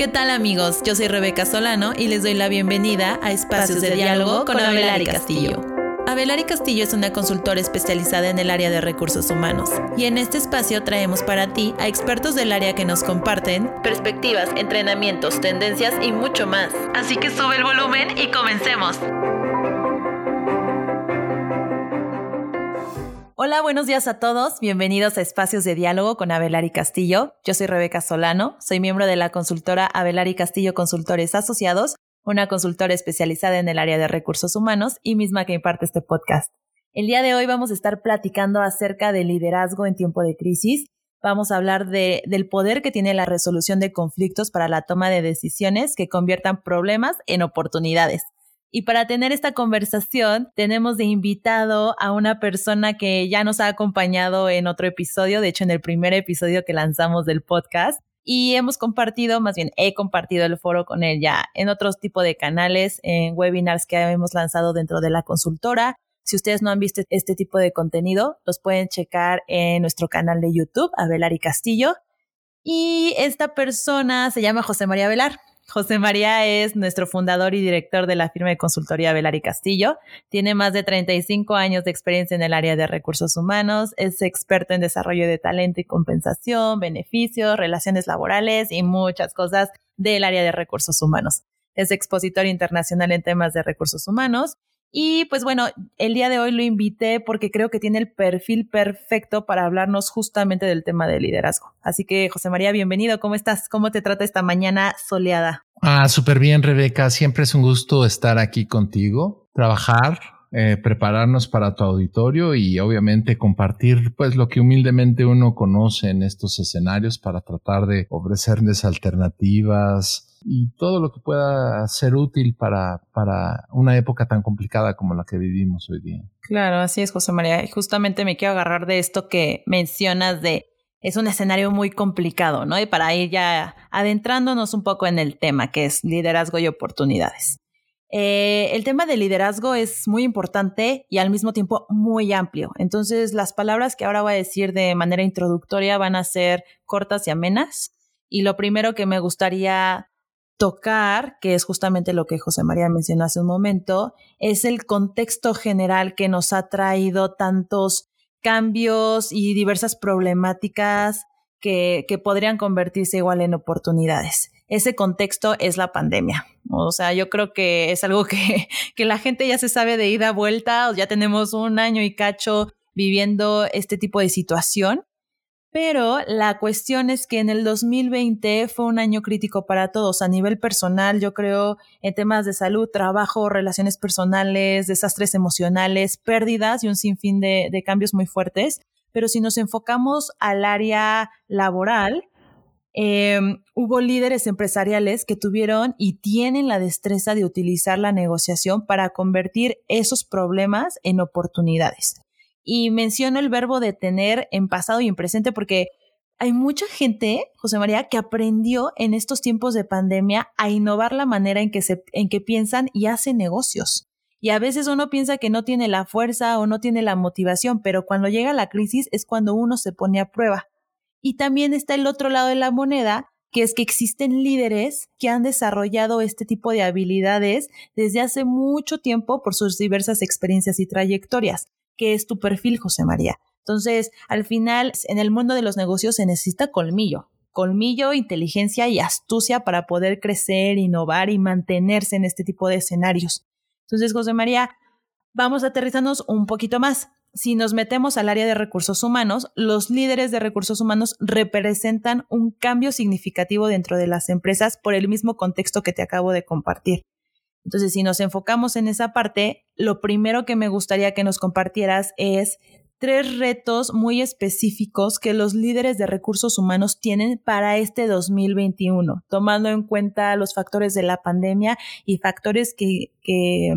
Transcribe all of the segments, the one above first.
¿Qué tal amigos? Yo soy Rebeca Solano y les doy la bienvenida a Espacios de Diálogo con Abelari Castillo. Abelari Castillo es una consultora especializada en el área de recursos humanos y en este espacio traemos para ti a expertos del área que nos comparten perspectivas, entrenamientos, tendencias y mucho más. Así que sube el volumen y comencemos. Hola, buenos días a todos. Bienvenidos a Espacios de Diálogo con Abelari Castillo. Yo soy Rebeca Solano, soy miembro de la consultora Abelari Castillo Consultores Asociados, una consultora especializada en el área de recursos humanos y misma que imparte este podcast. El día de hoy vamos a estar platicando acerca del liderazgo en tiempo de crisis. Vamos a hablar de, del poder que tiene la resolución de conflictos para la toma de decisiones que conviertan problemas en oportunidades. Y para tener esta conversación, tenemos de invitado a una persona que ya nos ha acompañado en otro episodio, de hecho en el primer episodio que lanzamos del podcast. Y hemos compartido, más bien he compartido el foro con él ya en otros tipos de canales, en webinars que hemos lanzado dentro de la consultora. Si ustedes no han visto este tipo de contenido, los pueden checar en nuestro canal de YouTube, Abelari Castillo. Y esta persona se llama José María Velar. José María es nuestro fundador y director de la firma de consultoría Velari Castillo. Tiene más de 35 años de experiencia en el área de recursos humanos. Es experto en desarrollo de talento y compensación, beneficios, relaciones laborales y muchas cosas del área de recursos humanos. Es expositor internacional en temas de recursos humanos y pues bueno, el día de hoy lo invité porque creo que tiene el perfil perfecto para hablarnos justamente del tema de liderazgo. Así que, José María, bienvenido. ¿Cómo estás? ¿Cómo te trata esta mañana soleada? Ah, súper bien, Rebeca. Siempre es un gusto estar aquí contigo, trabajar, eh, prepararnos para tu auditorio y obviamente compartir pues lo que humildemente uno conoce en estos escenarios para tratar de ofrecerles alternativas, y todo lo que pueda ser útil para, para una época tan complicada como la que vivimos hoy día. Claro, así es, José María. Y justamente me quiero agarrar de esto que mencionas de es un escenario muy complicado, ¿no? Y para ir ya adentrándonos un poco en el tema, que es liderazgo y oportunidades. Eh, el tema de liderazgo es muy importante y al mismo tiempo muy amplio. Entonces, las palabras que ahora voy a decir de manera introductoria van a ser cortas y amenas. Y lo primero que me gustaría tocar, que es justamente lo que José María mencionó hace un momento, es el contexto general que nos ha traído tantos cambios y diversas problemáticas que, que podrían convertirse igual en oportunidades. Ese contexto es la pandemia. O sea, yo creo que es algo que, que la gente ya se sabe de ida a vuelta, ya tenemos un año y cacho viviendo este tipo de situación pero la cuestión es que en el 2020 fue un año crítico para todos a nivel personal, yo creo, en temas de salud, trabajo, relaciones personales, desastres emocionales, pérdidas y un sinfín de, de cambios muy fuertes. Pero si nos enfocamos al área laboral, eh, hubo líderes empresariales que tuvieron y tienen la destreza de utilizar la negociación para convertir esos problemas en oportunidades. Y menciono el verbo de tener en pasado y en presente porque hay mucha gente, José María, que aprendió en estos tiempos de pandemia a innovar la manera en que, se, en que piensan y hacen negocios. Y a veces uno piensa que no tiene la fuerza o no tiene la motivación, pero cuando llega la crisis es cuando uno se pone a prueba. Y también está el otro lado de la moneda, que es que existen líderes que han desarrollado este tipo de habilidades desde hace mucho tiempo por sus diversas experiencias y trayectorias qué es tu perfil, José María. Entonces, al final, en el mundo de los negocios se necesita colmillo, colmillo, inteligencia y astucia para poder crecer, innovar y mantenerse en este tipo de escenarios. Entonces, José María, vamos a aterrizarnos un poquito más. Si nos metemos al área de recursos humanos, los líderes de recursos humanos representan un cambio significativo dentro de las empresas por el mismo contexto que te acabo de compartir. Entonces, si nos enfocamos en esa parte, lo primero que me gustaría que nos compartieras es tres retos muy específicos que los líderes de recursos humanos tienen para este 2021, tomando en cuenta los factores de la pandemia y factores que, que,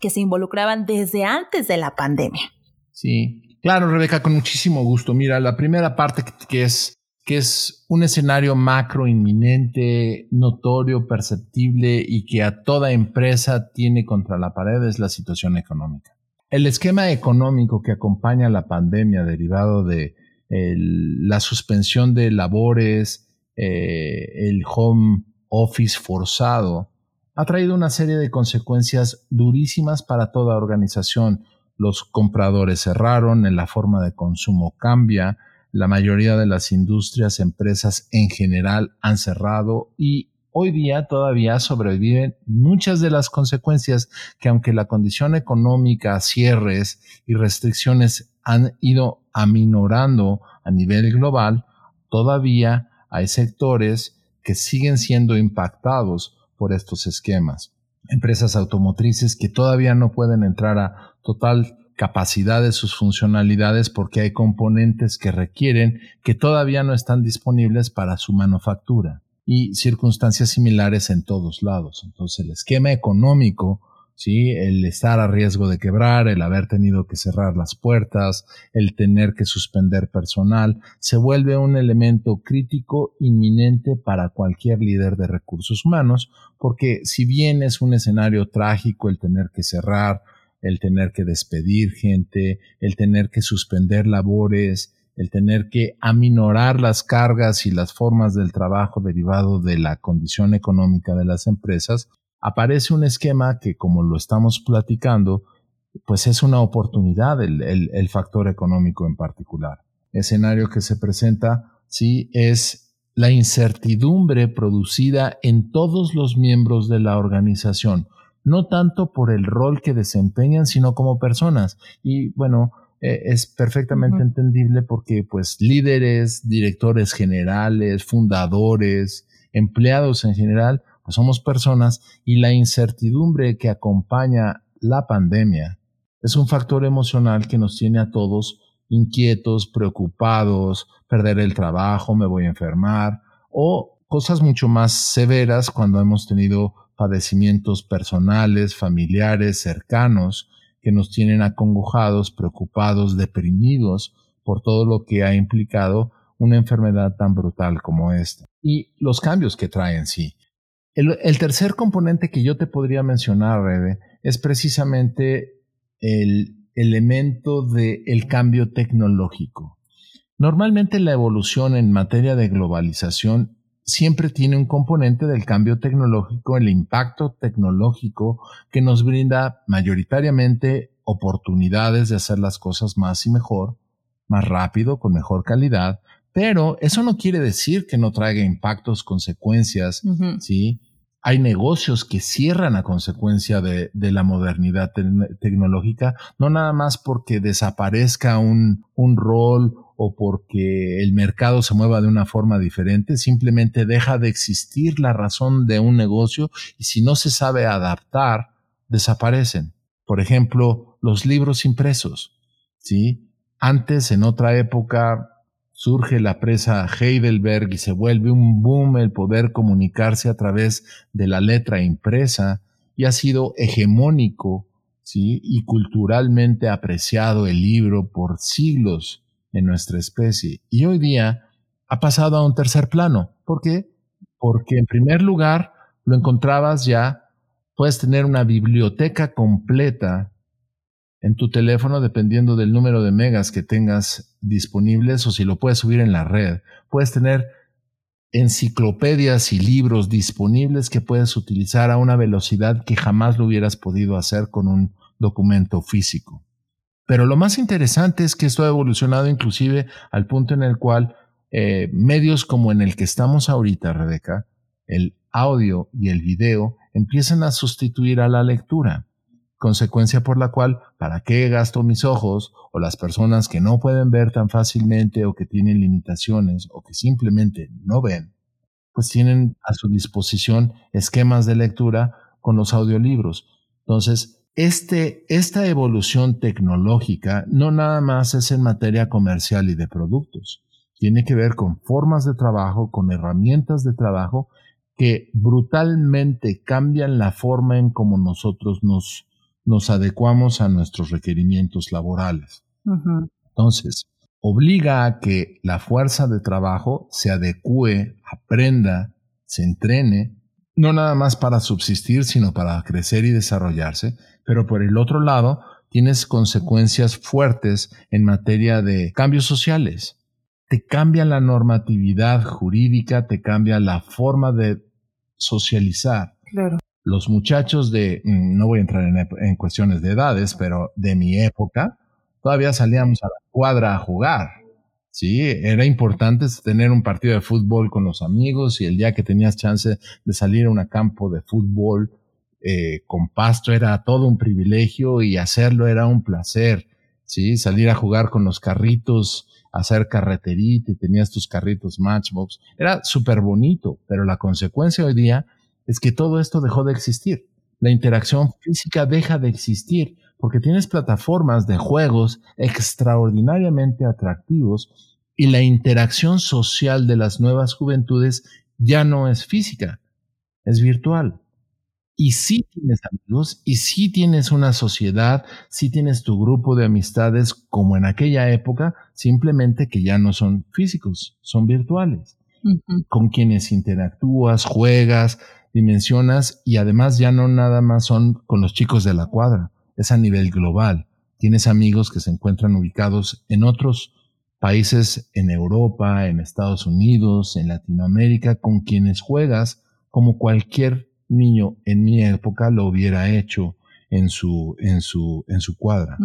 que se involucraban desde antes de la pandemia. Sí, claro, Rebeca, con muchísimo gusto. Mira, la primera parte que es que es un escenario macro inminente, notorio, perceptible y que a toda empresa tiene contra la pared es la situación económica. El esquema económico que acompaña la pandemia derivado de la suspensión de labores, eh, el home office forzado ha traído una serie de consecuencias durísimas para toda organización. Los compradores cerraron, la forma de consumo cambia, la mayoría de las industrias, empresas en general han cerrado y hoy día todavía sobreviven muchas de las consecuencias que aunque la condición económica, cierres y restricciones han ido aminorando a nivel global, todavía hay sectores que siguen siendo impactados por estos esquemas. Empresas automotrices que todavía no pueden entrar a total capacidad de sus funcionalidades porque hay componentes que requieren que todavía no están disponibles para su manufactura y circunstancias similares en todos lados. Entonces el esquema económico, ¿sí? el estar a riesgo de quebrar, el haber tenido que cerrar las puertas, el tener que suspender personal, se vuelve un elemento crítico inminente para cualquier líder de recursos humanos, porque si bien es un escenario trágico el tener que cerrar, el tener que despedir gente, el tener que suspender labores, el tener que aminorar las cargas y las formas del trabajo derivado de la condición económica de las empresas, aparece un esquema que, como lo estamos platicando, pues es una oportunidad el, el, factor económico en particular. escenario que se presenta, sí, es la incertidumbre producida en todos los miembros de la organización, no tanto por el rol que desempeñan, sino como personas. Y bueno, eh, es perfectamente entendible porque pues líderes, directores generales, fundadores, empleados en general, pues somos personas y la incertidumbre que acompaña la pandemia es un factor emocional que nos tiene a todos inquietos, preocupados, perder el trabajo, me voy a enfermar o cosas mucho más severas cuando hemos tenido padecimientos personales, familiares, cercanos, que nos tienen acongojados, preocupados, deprimidos por todo lo que ha implicado una enfermedad tan brutal como esta. Y los cambios que trae en sí. El, tercer componente que yo te podría mencionar, Rebe, es precisamente el elemento del cambio tecnológico. Normalmente la evolución en materia de globalización siempre tiene un componente del cambio tecnológico, el impacto tecnológico que nos brinda mayoritariamente oportunidades de hacer las cosas más y mejor, más rápido, con mejor calidad, pero eso no quiere decir que no traiga impactos, consecuencias, ¿sí? Hay negocios que cierran a consecuencia de, la modernidad tecnológica, no nada más porque desaparezca un, un rol o porque el mercado se mueva de una forma diferente, simplemente deja de existir la razón de un negocio y si no se sabe adaptar, desaparecen. Por ejemplo, los libros impresos. ¿sí? Antes, en otra época, surge la presa Heidelberg y se vuelve un boom el poder comunicarse a través de la letra impresa y ha sido hegemónico ¿sí? y culturalmente apreciado el libro por siglos en nuestra especie. Y hoy día ha pasado a un tercer plano. ¿Por qué? Porque en primer lugar lo encontrabas ya, puedes tener una biblioteca completa en tu teléfono dependiendo del número de megas que tengas disponibles o si lo puedes subir en la red. Puedes tener enciclopedias y libros disponibles que puedes utilizar a una velocidad que jamás lo hubieras podido hacer con un documento físico. Pero lo más interesante es que esto ha evolucionado inclusive al punto en el cual eh, medios como en el que estamos ahorita, Rebeca, el audio y el video empiezan a sustituir a la lectura, consecuencia por la cual, ¿para qué gasto mis ojos? O las personas que no pueden ver tan fácilmente o que tienen limitaciones o que simplemente no ven, pues tienen a su disposición esquemas de lectura con los audiolibros. Entonces, este, esta evolución tecnológica no nada más es en materia comercial y de productos, tiene que ver con formas de trabajo, con herramientas de trabajo que brutalmente cambian la forma en cómo nosotros nos, nos adecuamos a nuestros requerimientos laborales. Entonces, obliga a que la fuerza de trabajo se adecue, aprenda, se entrene, no nada más para subsistir, sino para crecer y desarrollarse, pero por el otro lado tienes consecuencias fuertes en materia de cambios sociales. Te cambia la normatividad jurídica, te cambia la forma de socializar. Claro. Los muchachos de, mm, no voy a entrar en, cuestiones de edades, pero de mi época, todavía salíamos a la cuadra a jugar. Sí, era importante tener un partido de fútbol con los amigos y el día que tenías chance de salir a un campo de fútbol eh, con pasto era todo un privilegio y hacerlo era un placer. Sí, salir a jugar con los carritos, hacer carreterita y tenías tus carritos Matchbox. Era súper bonito, pero la consecuencia hoy día es que todo esto dejó de existir. La interacción física deja de existir porque tienes plataformas de juegos extraordinariamente atractivos y la interacción social de las nuevas juventudes ya no es física, es virtual. Y sí tienes amigos, y sí tienes una sociedad, sí tienes tu grupo de amistades como en aquella época, simplemente que ya no son físicos, son virtuales, con quienes interactúas, juegas, dimensionas y además ya no nada más son con los chicos de la cuadra, es a nivel global. Tienes amigos que se encuentran ubicados en otros países en Europa, en Estados Unidos, en Latinoamérica, con quienes juegas como cualquier niño en mi época lo hubiera hecho en su, en su, en su cuadra.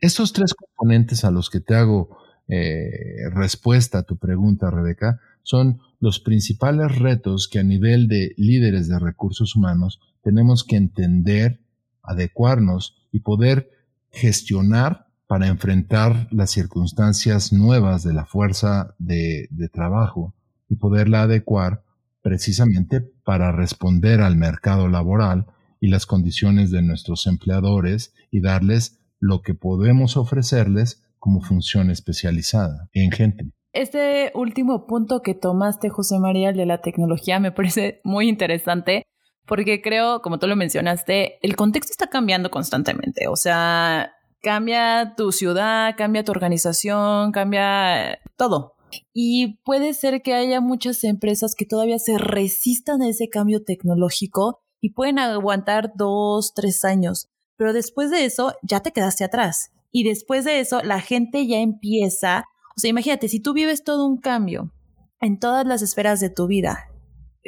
Estos tres componentes a los que te hago eh, respuesta a tu pregunta, Rebeca, son los principales retos que a nivel de líderes de recursos humanos tenemos que entender, adecuarnos y poder gestionar para enfrentar las circunstancias nuevas de la fuerza de, trabajo y poderla adecuar precisamente para responder al mercado laboral y las condiciones de nuestros empleadores y darles lo que podemos ofrecerles como función especializada en gente. Este último punto que tomaste, José María, de la tecnología, me parece muy interesante porque creo, como tú lo mencionaste, el contexto está cambiando constantemente. O sea, cambia tu ciudad, cambia tu organización, cambia todo. Y puede ser que haya muchas empresas que todavía se resistan a ese cambio tecnológico y pueden aguantar dos, tres años. Pero después de eso ya te quedaste atrás. Y después de eso la gente ya empieza, o sea, imagínate, si tú vives todo un cambio en todas las esferas de tu vida,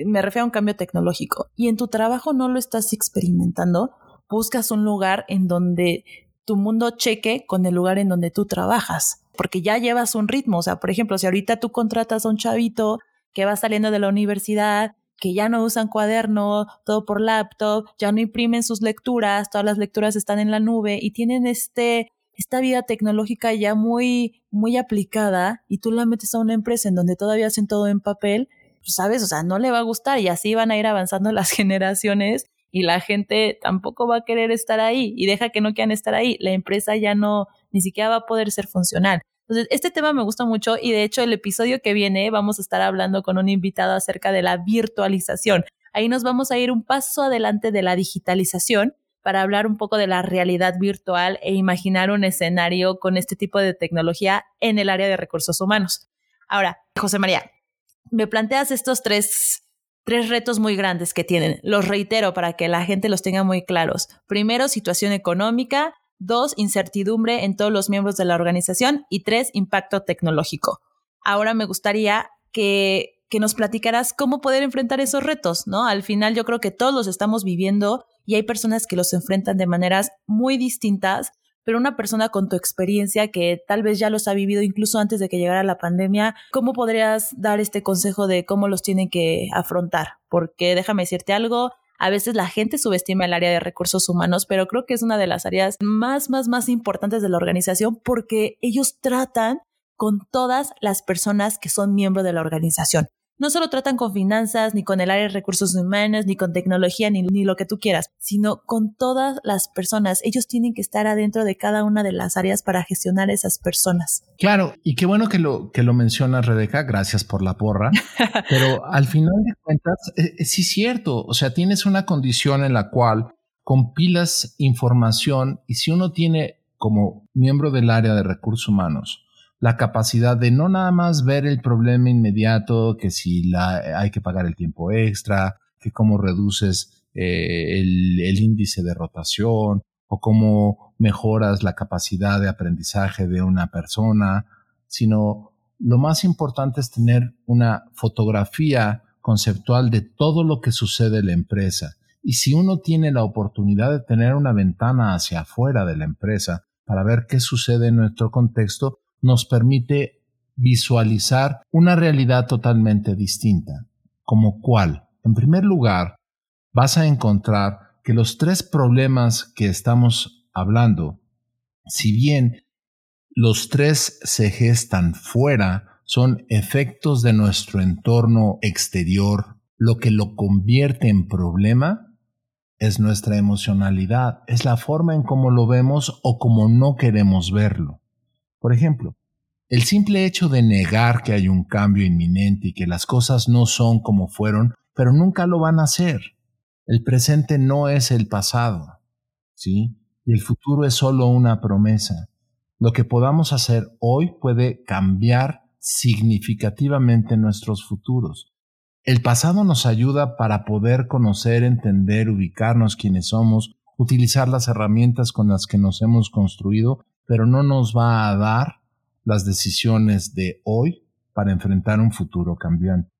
me refiero a un cambio tecnológico, y en tu trabajo no lo estás experimentando, buscas un lugar en donde tu mundo cheque con el lugar en donde tú trabajas porque ya llevas un ritmo. O sea, por ejemplo, si ahorita tú contratas a un chavito que va saliendo de la universidad, que ya no usan cuaderno, todo por laptop, ya no imprimen sus lecturas, todas las lecturas están en la nube y tienen este esta vida tecnológica ya muy muy aplicada y tú la metes a una empresa en donde todavía hacen todo en papel, pues, sabes, o sea, no le va a gustar y así van a ir avanzando las generaciones y la gente tampoco va a querer estar ahí y deja que no quieran estar ahí, la empresa ya no ni siquiera va a poder ser funcional. Entonces, este tema me gusta mucho y de hecho el episodio que viene vamos a estar hablando con un invitado acerca de la virtualización. Ahí nos vamos a ir un paso adelante de la digitalización para hablar un poco de la realidad virtual e imaginar un escenario con este tipo de tecnología en el área de recursos humanos. Ahora, José María, me planteas estos tres, tres retos muy grandes que tienen. Los reitero para que la gente los tenga muy claros. Primero, situación económica. Dos, incertidumbre en todos los miembros de la organización. Y tres, impacto tecnológico. Ahora me gustaría que, que nos platicaras cómo poder enfrentar esos retos, ¿no? Al final yo creo que todos los estamos viviendo y hay personas que los enfrentan de maneras muy distintas, pero una persona con tu experiencia que tal vez ya los ha vivido incluso antes de que llegara la pandemia, ¿cómo podrías dar este consejo de cómo los tienen que afrontar? Porque déjame decirte algo, a veces la gente subestima el área de recursos humanos, pero creo que es una de las áreas más, más, más importantes de la organización porque ellos tratan con todas las personas que son miembros de la organización no solo tratan con finanzas, ni con el área de recursos humanos, ni con tecnología, ni, ni, lo que tú quieras, sino con todas las personas. Ellos tienen que estar adentro de cada una de las áreas para gestionar esas personas. Claro, y qué bueno que lo, que lo mencionas, Rebeca, gracias por la porra, pero al final de cuentas, eh, eh, sí es cierto, o sea, tienes una condición en la cual compilas información y si uno tiene como miembro del área de recursos humanos, la capacidad de no nada más ver el problema inmediato, que si la, hay que pagar el tiempo extra, que cómo reduces eh, el, el índice de rotación o cómo mejoras la capacidad de aprendizaje de una persona, sino lo más importante es tener una fotografía conceptual de todo lo que sucede en la empresa. Y si uno tiene la oportunidad de tener una ventana hacia afuera de la empresa para ver qué sucede en nuestro contexto, nos permite visualizar una realidad totalmente distinta. ¿Como cuál? En primer lugar, vas a encontrar que los tres problemas que estamos hablando, si bien los tres se gestan fuera son efectos de nuestro entorno exterior. Lo que lo convierte en problema es nuestra emocionalidad, es la forma en cómo lo vemos o cómo no queremos verlo. Por ejemplo, el simple hecho de negar que hay un cambio inminente y que las cosas no son como fueron, pero nunca lo van a ser. El presente no es el pasado, ¿sí? Y el futuro es solo una promesa. Lo que podamos hacer hoy puede cambiar significativamente nuestros futuros. El pasado nos ayuda para poder conocer, entender, ubicarnos quienes somos, utilizar las herramientas con las que nos hemos construido, pero no nos va a dar las decisiones de hoy para enfrentar un futuro cambiante.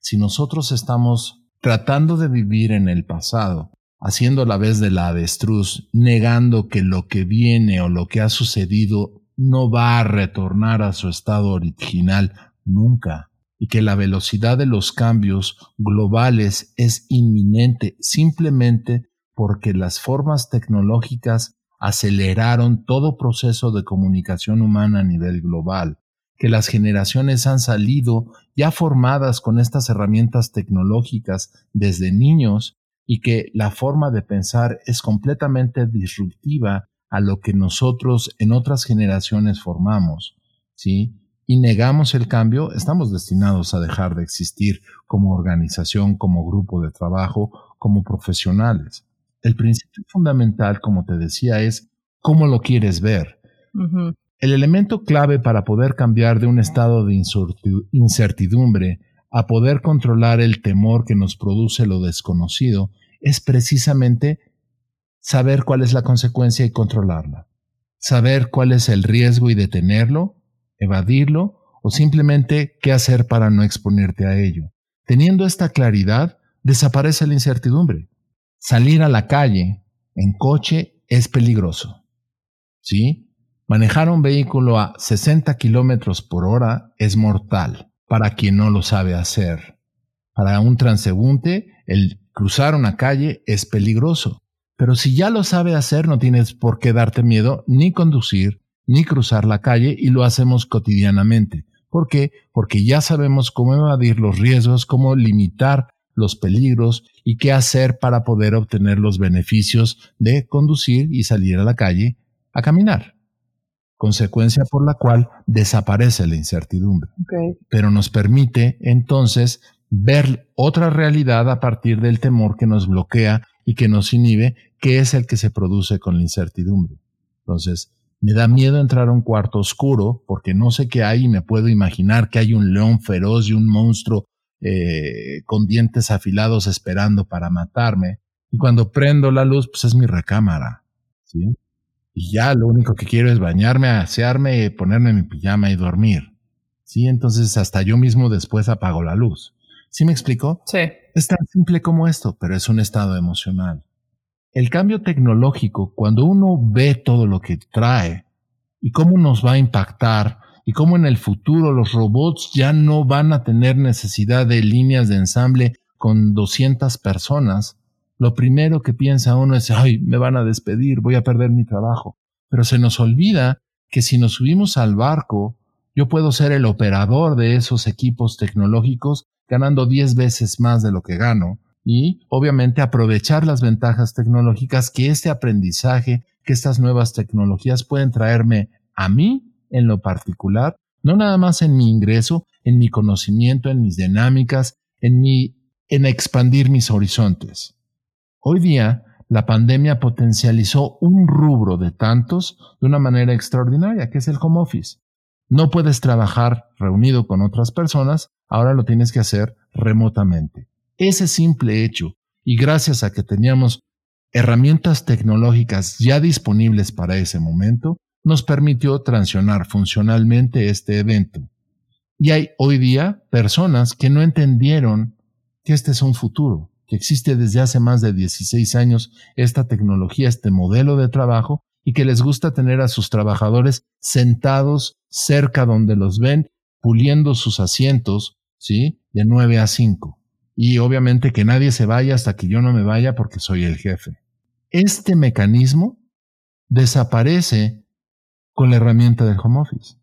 Si nosotros estamos tratando de vivir en el pasado, haciendo la vez de la avestruz, negando que lo que viene o lo que ha sucedido no va a retornar a su estado original nunca y que la velocidad de los cambios globales es inminente simplemente porque las formas tecnológicas aceleraron todo proceso de comunicación humana a nivel global, que las generaciones han salido ya formadas con estas herramientas tecnológicas desde niños y que la forma de pensar es completamente disruptiva a lo que nosotros en otras generaciones formamos, ¿sí? Y negamos el cambio, estamos destinados a dejar de existir como organización, como grupo de trabajo, como profesionales. El principio fundamental, como te decía, es cómo lo quieres ver. El elemento clave para poder cambiar de un estado de incertidumbre a poder controlar el temor que nos produce lo desconocido es precisamente saber cuál es la consecuencia y controlarla, saber cuál es el riesgo y detenerlo, evadirlo o simplemente qué hacer para no exponerte a ello. Teniendo esta claridad, desaparece la incertidumbre. Salir a la calle en coche es peligroso. ¿Sí? Manejar un vehículo a 60 kilómetros por hora es mortal para quien no lo sabe hacer. Para un transeúnte, el cruzar una calle es peligroso. Pero si ya lo sabe hacer, no tienes por qué darte miedo ni conducir ni cruzar la calle y lo hacemos cotidianamente. ¿Por qué? Porque ya sabemos cómo evadir los riesgos, cómo limitar los peligros y qué hacer para poder obtener los beneficios de conducir y salir a la calle a caminar. Consecuencia por la cual desaparece la incertidumbre. Pero nos permite entonces ver otra realidad a partir del temor que nos bloquea y que nos inhibe, que es el que se produce con la incertidumbre. Entonces, me da miedo entrar a un cuarto oscuro porque no sé qué hay y me puedo imaginar que hay un león feroz y un monstruo eh, con dientes afilados esperando para matarme. Y cuando prendo la luz, pues es mi recámara. ¿sí? Y ya lo único que quiero es bañarme, asearme, ponerme mi pijama y dormir. ¿sí? Entonces hasta yo mismo después apago la luz. ¿Sí me explico? Sí. Es tan simple como esto, pero es un estado emocional. El cambio tecnológico, cuando uno ve todo lo que trae y cómo nos va a impactar y cómo en el futuro los robots ya no van a tener necesidad de líneas de ensamble con 200 personas, lo primero que piensa uno es, ay, me van a despedir, voy a perder mi trabajo. Pero se nos olvida que si nos subimos al barco, yo puedo ser el operador de esos equipos tecnológicos ganando 10 veces más de lo que gano y obviamente aprovechar las ventajas tecnológicas que este aprendizaje, que estas nuevas tecnologías pueden traerme a mí en lo particular, no nada más en mi ingreso, en mi conocimiento, en mis dinámicas, en mi en expandir mis horizontes. Hoy día la pandemia potencializó un rubro de tantos de una manera extraordinaria, que es el home office. No puedes trabajar reunido con otras personas, ahora lo tienes que hacer remotamente. Ese simple hecho, y gracias a que teníamos herramientas tecnológicas ya disponibles para ese momento, nos permitió transicionar funcionalmente este evento. Y hay hoy día personas que no entendieron que este es un futuro, que existe desde hace más de 16 años esta tecnología, este modelo de trabajo, y que les gusta tener a sus trabajadores sentados cerca donde los ven, puliendo sus asientos, ¿sí? De 9 a 5. Y obviamente que nadie se vaya hasta que yo no me vaya porque soy el jefe. Este mecanismo desaparece con la herramienta del home office.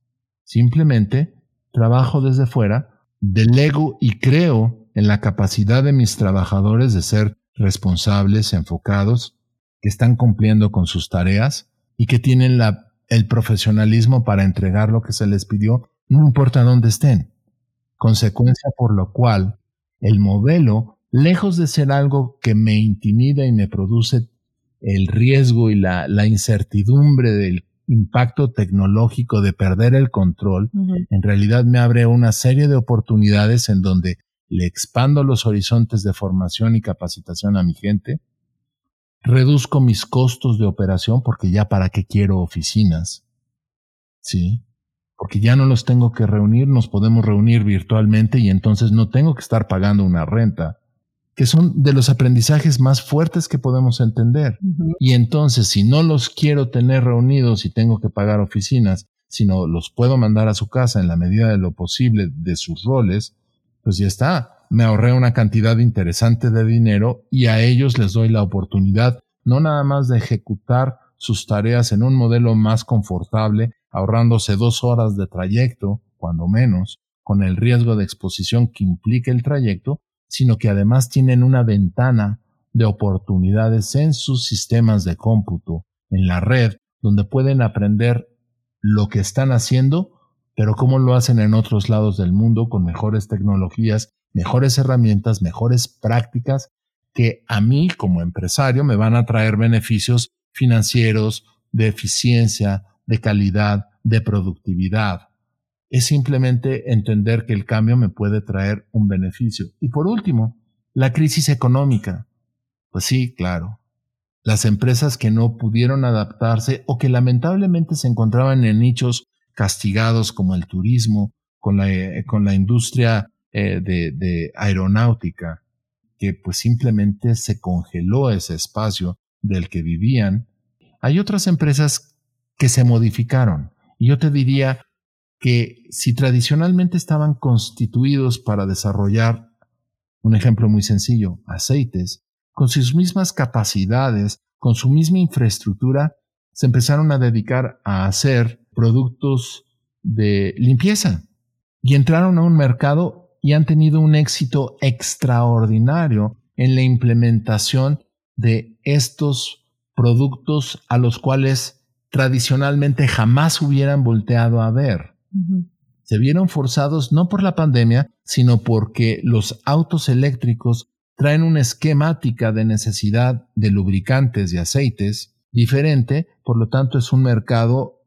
Simplemente trabajo desde fuera, delego y creo en la capacidad de mis trabajadores de ser responsables, enfocados, que están cumpliendo con sus tareas y que tienen el profesionalismo para entregar lo que se les pidió, no importa dónde estén. Consecuencia por lo cual el modelo, lejos de ser algo que me intimida y me produce el riesgo y la incertidumbre del impacto tecnológico de perder el control, en realidad me abre una serie de oportunidades en donde le expando los horizontes de formación y capacitación a mi gente, reduzco mis costos de operación porque ya para qué quiero oficinas, ¿sí? Porque ya no los tengo que reunir, nos podemos reunir virtualmente y entonces no tengo que estar pagando una renta que son de los aprendizajes más fuertes que podemos entender. Y entonces, si no los quiero tener reunidos y tengo que pagar oficinas, sino los puedo mandar a su casa en la medida de lo posible de sus roles, pues ya está. Me ahorré una cantidad interesante de dinero y a ellos les doy la oportunidad no nada más de ejecutar sus tareas en un modelo más confortable, ahorrándose dos horas de trayecto, cuando menos, con el riesgo de exposición que implica el trayecto, sino que además tienen una ventana de oportunidades en sus sistemas de cómputo, en la red, donde pueden aprender lo que están haciendo, pero cómo lo hacen en otros lados del mundo con mejores tecnologías, mejores herramientas, mejores prácticas, que a mí como empresario me van a traer beneficios financieros, de eficiencia, de calidad, de productividad es simplemente entender que el cambio me puede traer un beneficio. Y por último, la crisis económica. Pues sí, claro. Las empresas que no pudieron adaptarse o que lamentablemente se encontraban en nichos castigados como el turismo, con la, eh, con la industria eh, de, de aeronáutica, que pues simplemente se congeló ese espacio del que vivían. Hay otras empresas que se modificaron. Y yo te diría, que si tradicionalmente estaban constituidos para desarrollar, un ejemplo muy sencillo, aceites, con sus mismas capacidades, con su misma infraestructura, se empezaron a dedicar a hacer productos de limpieza y entraron a un mercado y han tenido un éxito extraordinario en la implementación de estos productos a los cuales tradicionalmente jamás hubieran volteado a ver. Se vieron forzados no por la pandemia, sino porque los autos eléctricos traen una esquemática de necesidad de lubricantes y aceites diferente, por lo tanto es un mercado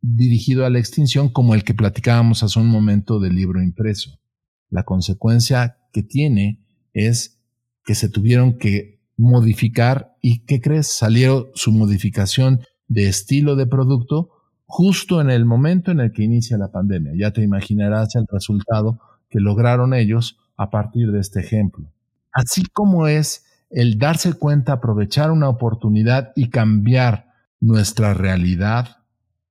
dirigido a la extinción como el que platicábamos hace un momento del libro impreso. La consecuencia que tiene es que se tuvieron que modificar y ¿qué crees? Salió su modificación de estilo de producto justo en el momento en el que inicia la pandemia. Ya te imaginarás el resultado que lograron ellos a partir de este ejemplo. Así como es el darse cuenta, aprovechar una oportunidad y cambiar nuestra realidad,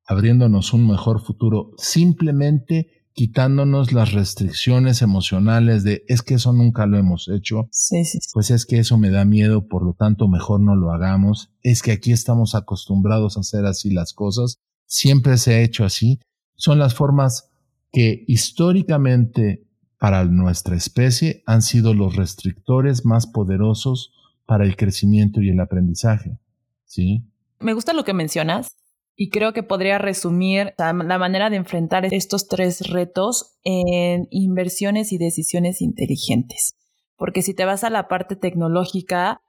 abriéndonos un mejor futuro, simplemente quitándonos las restricciones emocionales de es que eso nunca lo hemos hecho, pues es que eso me da miedo, por lo tanto mejor no lo hagamos, es que aquí estamos acostumbrados a hacer así las cosas siempre se ha hecho así, son las formas que históricamente para nuestra especie han sido los restrictores más poderosos para el crecimiento y el aprendizaje. ¿Sí? Me gusta lo que mencionas y creo que podría resumir la manera de enfrentar estos tres retos en inversiones y decisiones inteligentes. Porque si te vas a la parte tecnológica,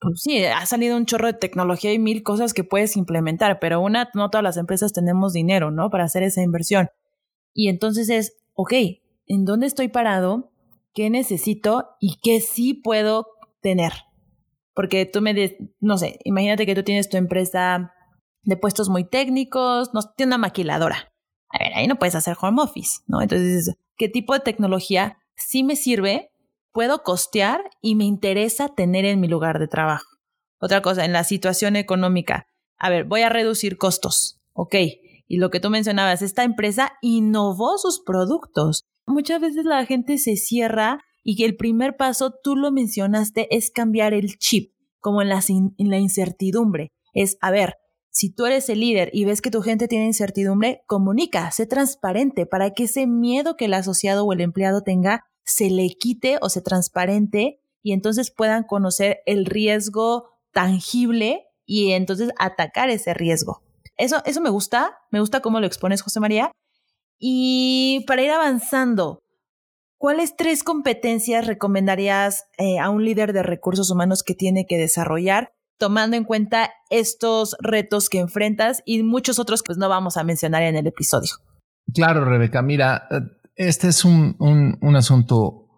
pues sí, ha salido un chorro de tecnología y mil cosas que puedes implementar, pero una, no todas las empresas tenemos dinero, ¿no? Para hacer esa inversión. Y entonces es, ok, ¿en dónde estoy parado? ¿Qué necesito? ¿Y qué sí puedo tener? Porque tú me, dices, no sé, imagínate que tú tienes tu empresa de puestos muy técnicos, no, tiene una maquiladora. A ver, ahí no puedes hacer home office, ¿no? Entonces, ¿qué tipo de tecnología sí me sirve puedo costear y me interesa tener en mi lugar de trabajo. Otra cosa, en la situación económica, a ver, voy a reducir costos, ok. Y lo que tú mencionabas, esta empresa innovó sus productos. Muchas veces la gente se cierra y que el primer paso, tú lo mencionaste, es cambiar el chip, como en la, en la incertidumbre. Es, a ver, si tú eres el líder y ves que tu gente tiene incertidumbre, comunica, sé transparente para que ese miedo que el asociado o el empleado tenga se le quite o se transparente y entonces puedan conocer el riesgo tangible y entonces atacar ese riesgo. Eso, eso me gusta, me gusta cómo lo expones, José María. Y para ir avanzando, ¿cuáles tres competencias recomendarías eh, a un líder de recursos humanos que tiene que desarrollar tomando en cuenta estos retos que enfrentas y muchos otros que pues, no vamos a mencionar en el episodio. Claro, Rebeca, mira, eh, este es un, un, asunto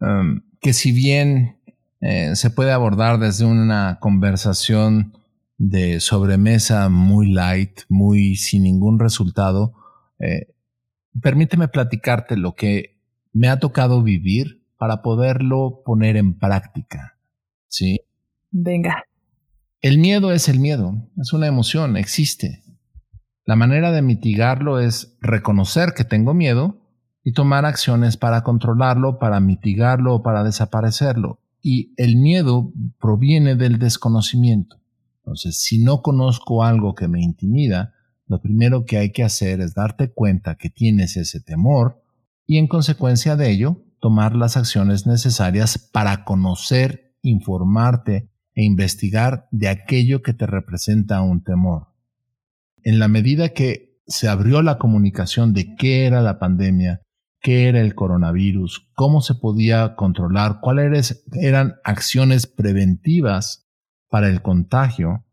um, que si bien eh, se puede abordar desde una conversación de sobremesa muy light, muy sin ningún resultado, eh, permíteme platicarte lo que me ha tocado vivir para poderlo poner en práctica. ¿Sí? Venga. El miedo es el miedo, es una emoción, existe. La manera de mitigarlo es reconocer que tengo miedo y tomar acciones para controlarlo, para mitigarlo o para desaparecerlo. Y el miedo proviene del desconocimiento. Entonces, si no conozco algo que me intimida, lo primero que hay que hacer es darte cuenta que tienes ese temor y en consecuencia de ello, tomar las acciones necesarias para conocer, informarte e investigar de aquello que te representa un temor. En la medida que se abrió la comunicación de qué era la pandemia, qué era el coronavirus, cómo se podía controlar, cuáles eran acciones preventivas para el contagio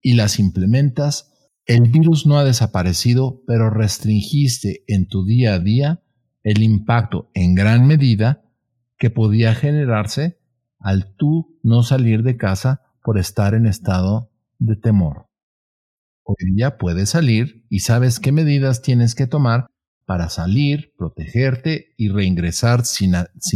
y las implementas, el virus no ha desaparecido, pero restringiste en tu día a día el impacto en gran medida que podía generarse al tú no salir de casa por estar en estado de temor. Hoy día puedes salir y sabes qué medidas tienes que tomar para salir, protegerte y reingresar sin,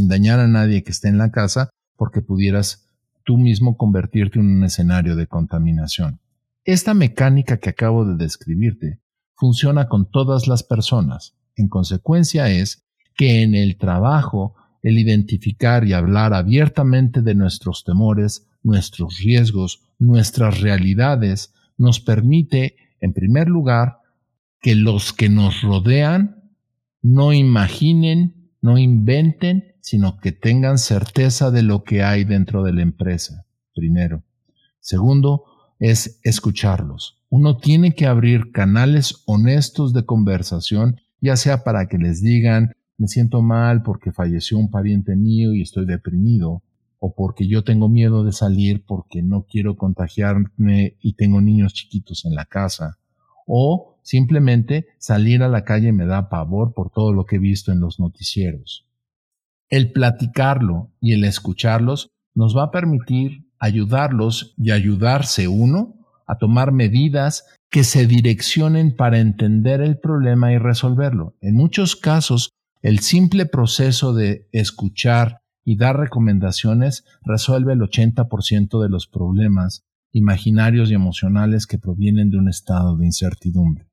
dañar a nadie que esté en la casa porque pudieras tú mismo convertirte en un escenario de contaminación. Esta mecánica que acabo de describirte funciona con todas las personas. En consecuencia es que en el trabajo el identificar y hablar abiertamente de nuestros temores, nuestros riesgos, nuestras realidades, nos permite, en primer lugar, que los que nos rodean no imaginen, no inventen, sino que tengan certeza de lo que hay dentro de la empresa, primero. Segundo, es escucharlos. Uno tiene que abrir canales honestos de conversación, ya sea para que les digan me siento mal porque falleció un pariente mío y estoy deprimido, o porque yo tengo miedo de salir porque no quiero contagiarme y tengo niños chiquitos en la casa, o simplemente salir a la calle me da pavor por todo lo que he visto en los noticieros. El platicarlo y el escucharlos nos va a permitir ayudarlos y ayudarse uno a tomar medidas que se direccionen para entender el problema y resolverlo. En muchos casos el simple proceso de escuchar y dar recomendaciones resuelve el 80% de los problemas imaginarios y emocionales que provienen de un estado de incertidumbre.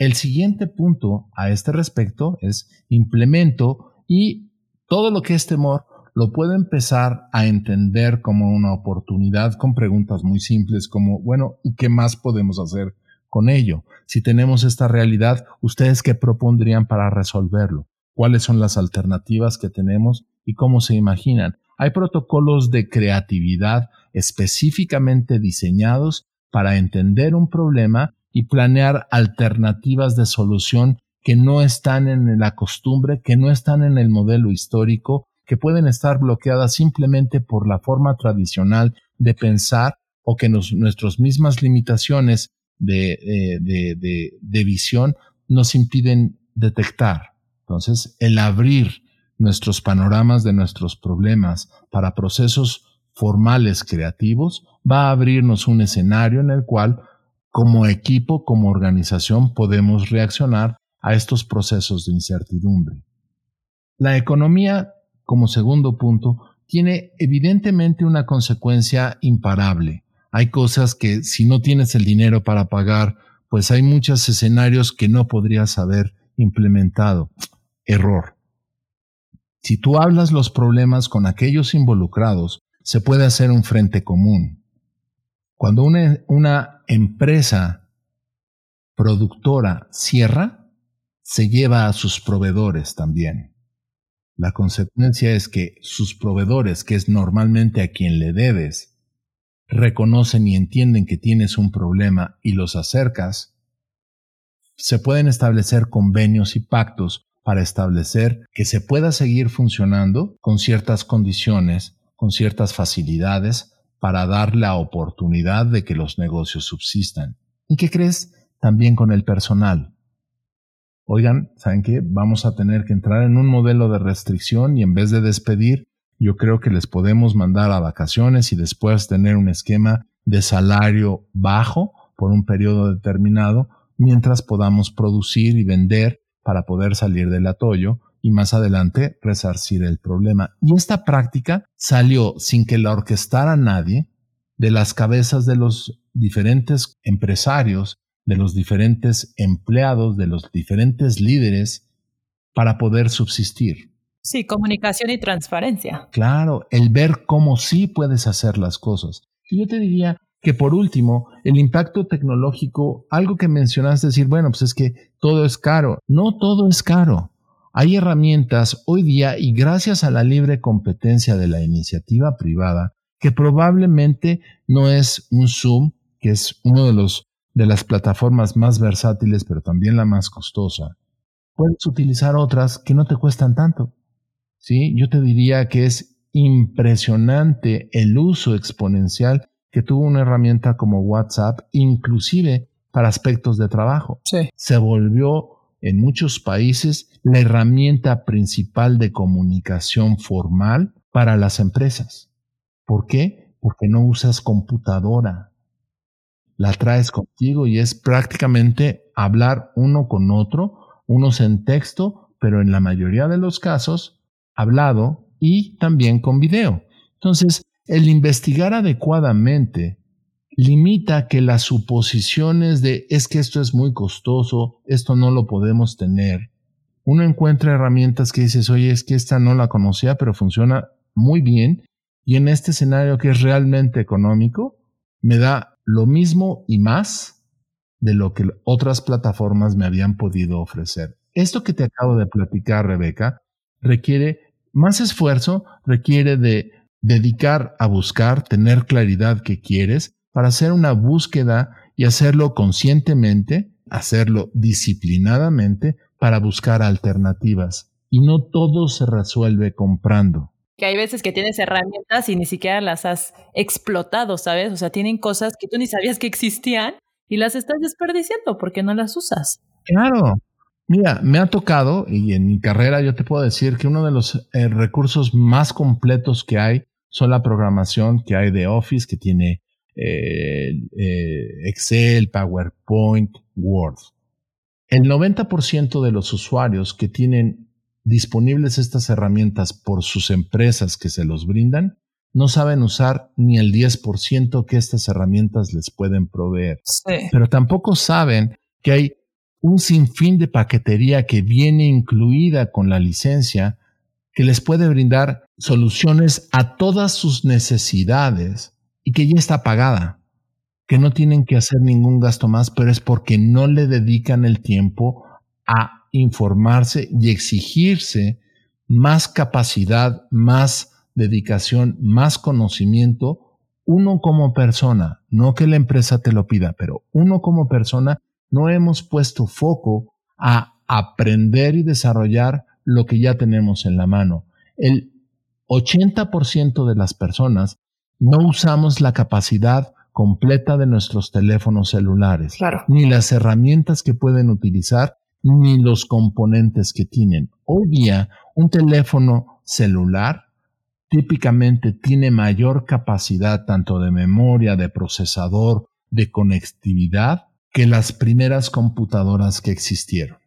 El siguiente punto a este respecto es implemento y todo lo que es temor lo puedo empezar a entender como una oportunidad con preguntas muy simples como, bueno, ¿y qué más podemos hacer con ello. Si tenemos esta realidad, ¿ustedes qué propondrían para resolverlo? ¿Cuáles son las alternativas que tenemos y cómo se imaginan? Hay protocolos de creatividad específicamente diseñados para entender un problema y planear alternativas de solución que no están en la costumbre, que no están en el modelo histórico, que pueden estar bloqueadas simplemente por la forma tradicional de pensar o que nuestras mismas limitaciones de, de, de, visión nos impiden detectar. Entonces, el abrir nuestros panoramas de nuestros problemas para procesos formales creativos va a abrirnos un escenario en el cual como equipo, como organización, podemos reaccionar a estos procesos de incertidumbre. La economía como segundo punto, tiene evidentemente una consecuencia imparable. Hay cosas que si no tienes el dinero para pagar, pues hay muchos escenarios que no podrías haber implementado. Error. Si tú hablas los problemas con aquellos involucrados, se puede hacer un frente común. Cuando una, empresa productora cierra, se lleva a sus proveedores también. La consecuencia es que sus proveedores, que es normalmente a quien le debes, reconocen y entienden que tienes un problema y los acercas, se pueden establecer convenios y pactos para establecer que se pueda seguir funcionando con ciertas condiciones, con ciertas facilidades, para dar la oportunidad de que los negocios subsistan. ¿Y qué crees? También con el personal. Oigan, ¿saben qué? Vamos a tener que entrar en un modelo de restricción y en vez de despedir, yo creo que les podemos mandar a vacaciones y después tener un esquema de salario bajo por un periodo determinado mientras podamos producir y vender para poder salir del atollo y más adelante resarcir el problema. Y esta práctica salió sin que la orquestara nadie de las cabezas de los diferentes empresarios, de los diferentes empleados, de los diferentes líderes para poder subsistir. Sí, comunicación y transparencia. Claro, el ver cómo sí puedes hacer las cosas. Y yo te diría, que por último, el impacto tecnológico, algo que mencionaste, decir, bueno, pues es que todo es caro. No todo es caro. Hay herramientas hoy día y gracias a la libre competencia de la iniciativa privada, que probablemente no es un Zoom, que es uno de los de las plataformas más versátiles, pero también la más costosa. Puedes utilizar otras que no te cuestan tanto. ¿Sí? Yo te diría que es impresionante el uso exponencial que tuvo una herramienta como WhatsApp, inclusive para aspectos de trabajo. Se volvió en muchos países la herramienta principal de comunicación formal para las empresas. ¿Por qué? Porque no usas computadora. La traes contigo y es prácticamente hablar uno con otro, unos en texto, pero en la mayoría de los casos hablado y también con video. Entonces, el investigar adecuadamente limita que las suposiciones de es que esto es muy costoso, esto no lo podemos tener. Uno encuentra herramientas que dices, oye, es que esta no la conocía, pero funciona muy bien. Y en este escenario que es realmente económico, me da lo mismo y más de lo que otras plataformas me habían podido ofrecer. Esto que te acabo de platicar, Rebeca, requiere más esfuerzo, requiere de dedicar a buscar, tener claridad que quieres, para hacer una búsqueda y hacerlo conscientemente, hacerlo disciplinadamente para buscar alternativas. Y no todo se resuelve comprando. Que hay veces que tienes herramientas y ni siquiera las has explotado, ¿sabes? O sea, tienen cosas que tú ni sabías que existían y las estás desperdiciando porque no las usas. Claro. Mira, me ha tocado, y en mi carrera yo te puedo decir que uno de los eh, recursos más completos que hay son la programación que hay de Office, que tiene eh, eh, Excel, PowerPoint, Word. El 90% de los usuarios que tienen disponibles estas herramientas por sus empresas que se los brindan, no saben usar ni el 10% que estas herramientas les pueden proveer. Pero tampoco saben que hay un sinfín de paquetería que viene incluida con la licencia que les puede brindar soluciones a todas sus necesidades y que ya está pagada, que no tienen que hacer ningún gasto más, pero es porque no le dedican el tiempo a informarse y exigirse más capacidad, más dedicación, más conocimiento, uno como persona, no que la empresa te lo pida, pero uno como persona no hemos puesto foco a aprender y desarrollar lo que ya tenemos en la mano. El 80% de las personas no usamos la capacidad completa de nuestros teléfonos celulares, ni las herramientas que pueden utilizar, ni los componentes que tienen. Hoy día, un teléfono celular típicamente tiene mayor capacidad tanto de memoria, de procesador, de conectividad que las primeras computadoras que existieron.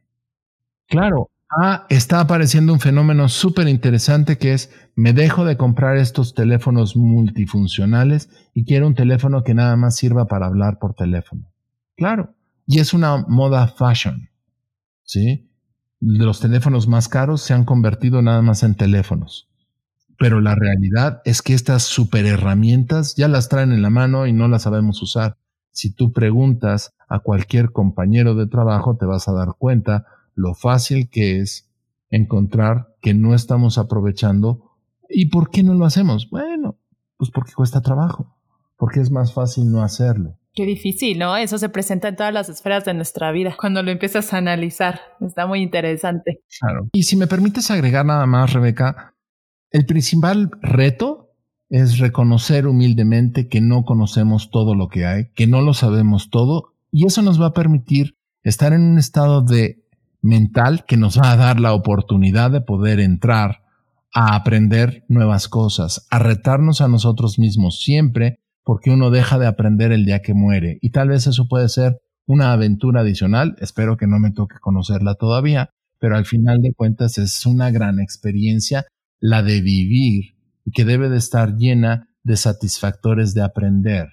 Claro, Ah, está apareciendo un fenómeno súper interesante que es, me dejo de comprar estos teléfonos multifuncionales y quiero un teléfono que nada más sirva para hablar por teléfono. Claro, y es una moda fashion. ¿Sí? Los teléfonos más caros se han convertido nada más en teléfonos. Pero la realidad es que estas super herramientas ya las traen en la mano y no las sabemos usar. Si tú preguntas a cualquier compañero de trabajo, te vas a dar cuenta lo fácil que es encontrar que no estamos aprovechando. ¿Y por qué no lo hacemos? Bueno, pues porque cuesta trabajo, porque es más fácil no hacerlo. Qué difícil, ¿no? Eso se presenta en todas las esferas de nuestra vida cuando lo empiezas a analizar. Está muy interesante. Claro. Y si me permites agregar nada más, Rebeca, el principal reto es reconocer humildemente que no conocemos todo lo que hay, que no lo sabemos todo, y eso nos va a permitir estar en un estado de mental que nos va a dar la oportunidad de poder entrar a aprender nuevas cosas, a retarnos a nosotros mismos siempre porque uno deja de aprender el día que muere. Y tal vez eso puede ser una aventura adicional, espero que no me toque conocerla todavía, pero al final de cuentas es una gran experiencia la de vivir y que debe de estar llena de satisfactores de aprender.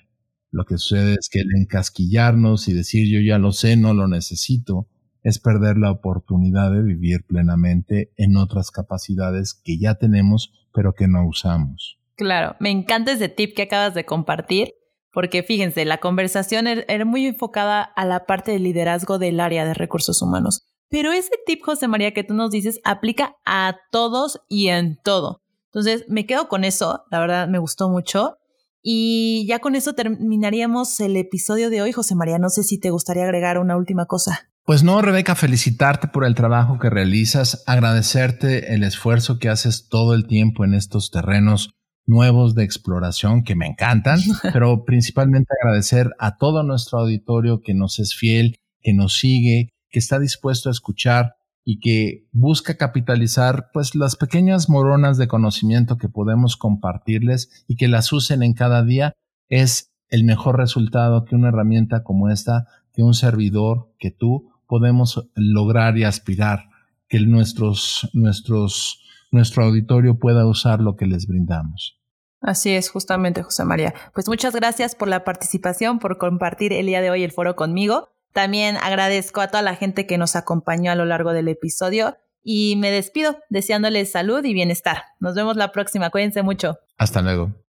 Lo que sucede es que el encasquillarnos y decir yo ya lo sé, no lo necesito, es perder la oportunidad de vivir plenamente en otras capacidades que ya tenemos pero que no usamos. Claro, me encanta ese tip que acabas de compartir, porque fíjense, la conversación er, era muy enfocada a la parte del liderazgo del área de recursos humanos. Pero ese tip, José María, que tú nos dices, aplica a todos y en todo. Entonces, me quedo con eso, la verdad me gustó mucho. Y ya con eso terminaríamos el episodio de hoy, José María. No sé si te gustaría agregar una última cosa. Pues no, Rebeca, felicitarte por el trabajo que realizas, agradecerte el esfuerzo que haces todo el tiempo en estos terrenos nuevos de exploración que me encantan, pero principalmente agradecer a todo nuestro auditorio que nos es fiel, que nos sigue, que está dispuesto a escuchar y que busca capitalizar pues las pequeñas moronas de conocimiento que podemos compartirles y que las usen en cada día. Es el mejor resultado que una herramienta como esta, que un servidor, que tú podemos lograr y aspirar que nuestros, nuestros, nuestro auditorio pueda usar lo que les brindamos. Así es, justamente, José María. Pues muchas gracias por la participación, por compartir el día de hoy el foro conmigo. También agradezco a toda la gente que nos acompañó a lo largo del episodio y me despido deseándoles salud y bienestar. Nos vemos la próxima, cuídense mucho. Hasta luego.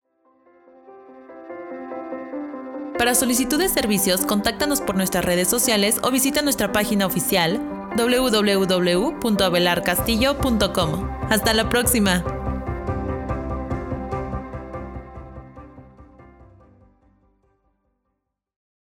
Para solicitud de servicios, contáctanos por nuestras redes sociales o visita nuestra página oficial www.abelarcastillo.com. Hasta la próxima.